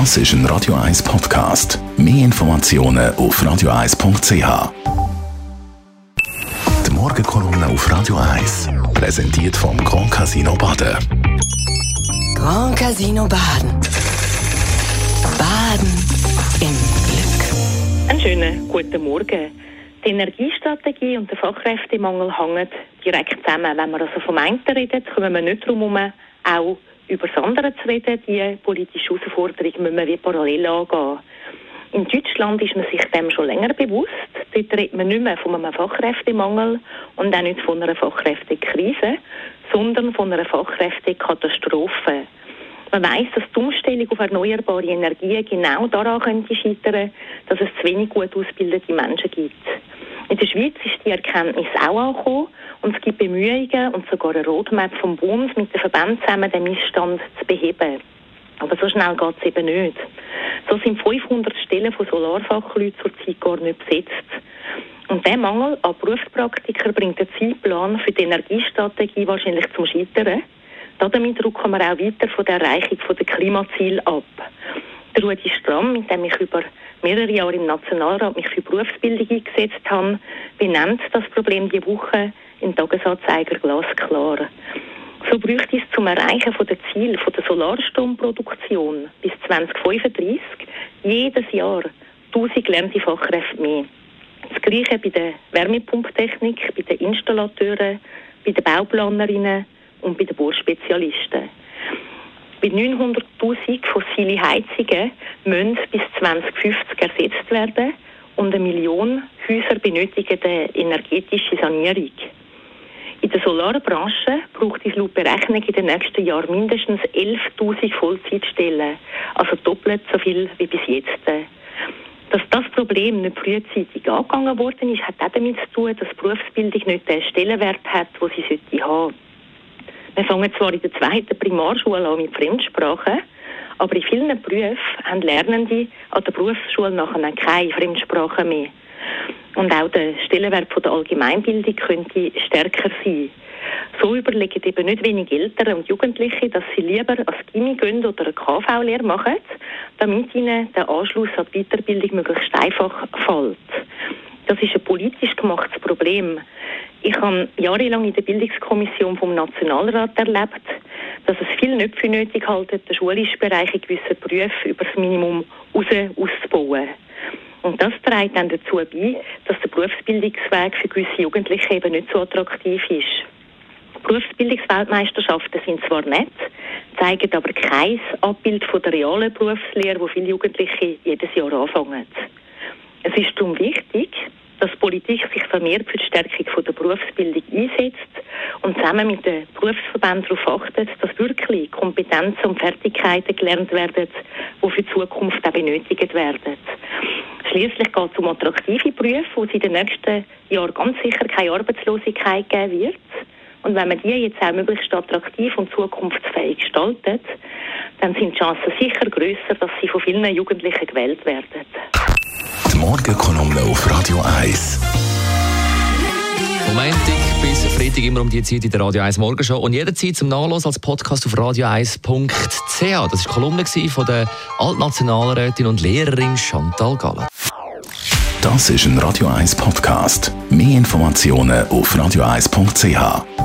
Das ist ein Radio 1 Podcast. Mehr Informationen auf radio1.ch. Die Morgenkolumne auf Radio 1 präsentiert vom Grand Casino Baden. Grand Casino Baden. Baden im Glück. Einen schönen guten Morgen. Die Energiestrategie und der Fachkräftemangel hängen direkt zusammen. Wenn wir also vom einen reden, kommen wir nicht darum herum, auch über das andere zu reden. Die politische Herausforderung müssen wir parallel angehen. In Deutschland ist man sich dem schon länger bewusst. Dort redet man nicht mehr von einem Fachkräftemangel und auch nicht von einer Fachkräftekrise, sondern von einer Fachkräftekatastrophe. Man weiß, dass die Umstellung auf erneuerbare Energien genau daran könnte scheitern, dass es zu wenig gut ausgebildete Menschen gibt. In der Schweiz ist die Erkenntnis auch angekommen und es gibt Bemühungen und sogar eine Roadmap vom Bund mit den Verbänden zusammen, den Missstand zu beheben. Aber so schnell geht es eben nicht. So sind 500 Stellen von Solarfachleuten zurzeit gar nicht besetzt. Und der Mangel an Berufspraktiker bringt den Zeitplan für die Energiestrategie wahrscheinlich zum Scheitern. Damit rücken wir auch weiter von der Erreichung der Klimaziele ab. Der Rudi Stramm, mit dem ich über mehrere Jahre im Nationalrat mich für Berufsbildung eingesetzt habe, benennt das Problem die Woche im Tagesanzeiger glasklar. So bräuchte es zum Erreichen der Ziel der Solarstromproduktion bis 2035 jedes Jahr 1000 gelernte Fachkräfte mehr. Das Gleiche bei der Wärmepumptechnik, bei den Installateuren, bei den Bauplanerinnen und bei den Bohrspezialisten. Bei 900'000 fossile Heizungen müssen bis 2050 ersetzt werden und eine Million Häuser benötigen eine energetische Sanierung. In der Solarbranche braucht es laut Berechnung in den nächsten Jahren mindestens 11.000 Vollzeitstellen, also doppelt so viel wie bis jetzt. Dass das Problem nicht frühzeitig angegangen worden ist, hat auch damit zu tun, dass Berufsbildung nicht den Stellenwert hat, den sie sollte haben. Wir fangen zwar in der zweiten Primarschule an mit Fremdsprachen, aber in vielen Berufen haben Lernende an der Berufsschule nachher keine Fremdsprachen mehr. Und auch der Stellenwert der Allgemeinbildung könnte stärker sein. So überlegen eben nicht wenig Eltern und Jugendliche, dass sie lieber als Gimmi gehen oder eine KV-Lehre machen, damit ihnen der Anschluss an die Weiterbildung möglichst einfach fällt. Das ist ein politisch gemachtes Problem. Ich habe jahrelang in der Bildungskommission vom Nationalrat erlebt, dass es viel nicht für nötig halten, den schulischen Bereich in gewissen Berufen über das Minimum raus auszubauen. Und das trägt dann dazu bei, dass der Berufsbildungsweg für gewisse Jugendliche eben nicht so attraktiv ist. Berufsbildungsweltmeisterschaften sind zwar nett, zeigen aber kein Abbild von der realen Berufslehre, wo viele Jugendliche jedes Jahr anfangen. Es ist darum wichtig, dass Politik sich vermehrt für die Stärkung der Berufsbildung einsetzt und zusammen mit den Berufsverbänden darauf achtet, dass wirklich Kompetenzen und Fertigkeiten gelernt werden, die für die Zukunft auch benötigt werden. Schließlich geht es um attraktive Berufe, wo es in den nächsten Jahren ganz sicher keine Arbeitslosigkeit geben wird. Und wenn man die jetzt auch möglichst attraktiv und zukunftsfähig gestaltet, dann sind die Chancen sicher grösser, dass sie von vielen Jugendlichen gewählt werden. Morgenkolumne auf Radio 1. Vom Montag bis Freitag immer um die Zeit in der Radio 1 Morgenshow und jederzeit zum Nachlassen als Podcast auf radio1.ch. Das war die Kolumne von der Altnationalrätin und Lehrerin Chantal Galler. Das ist ein Radio 1 Podcast. Mehr Informationen auf radio1.ch.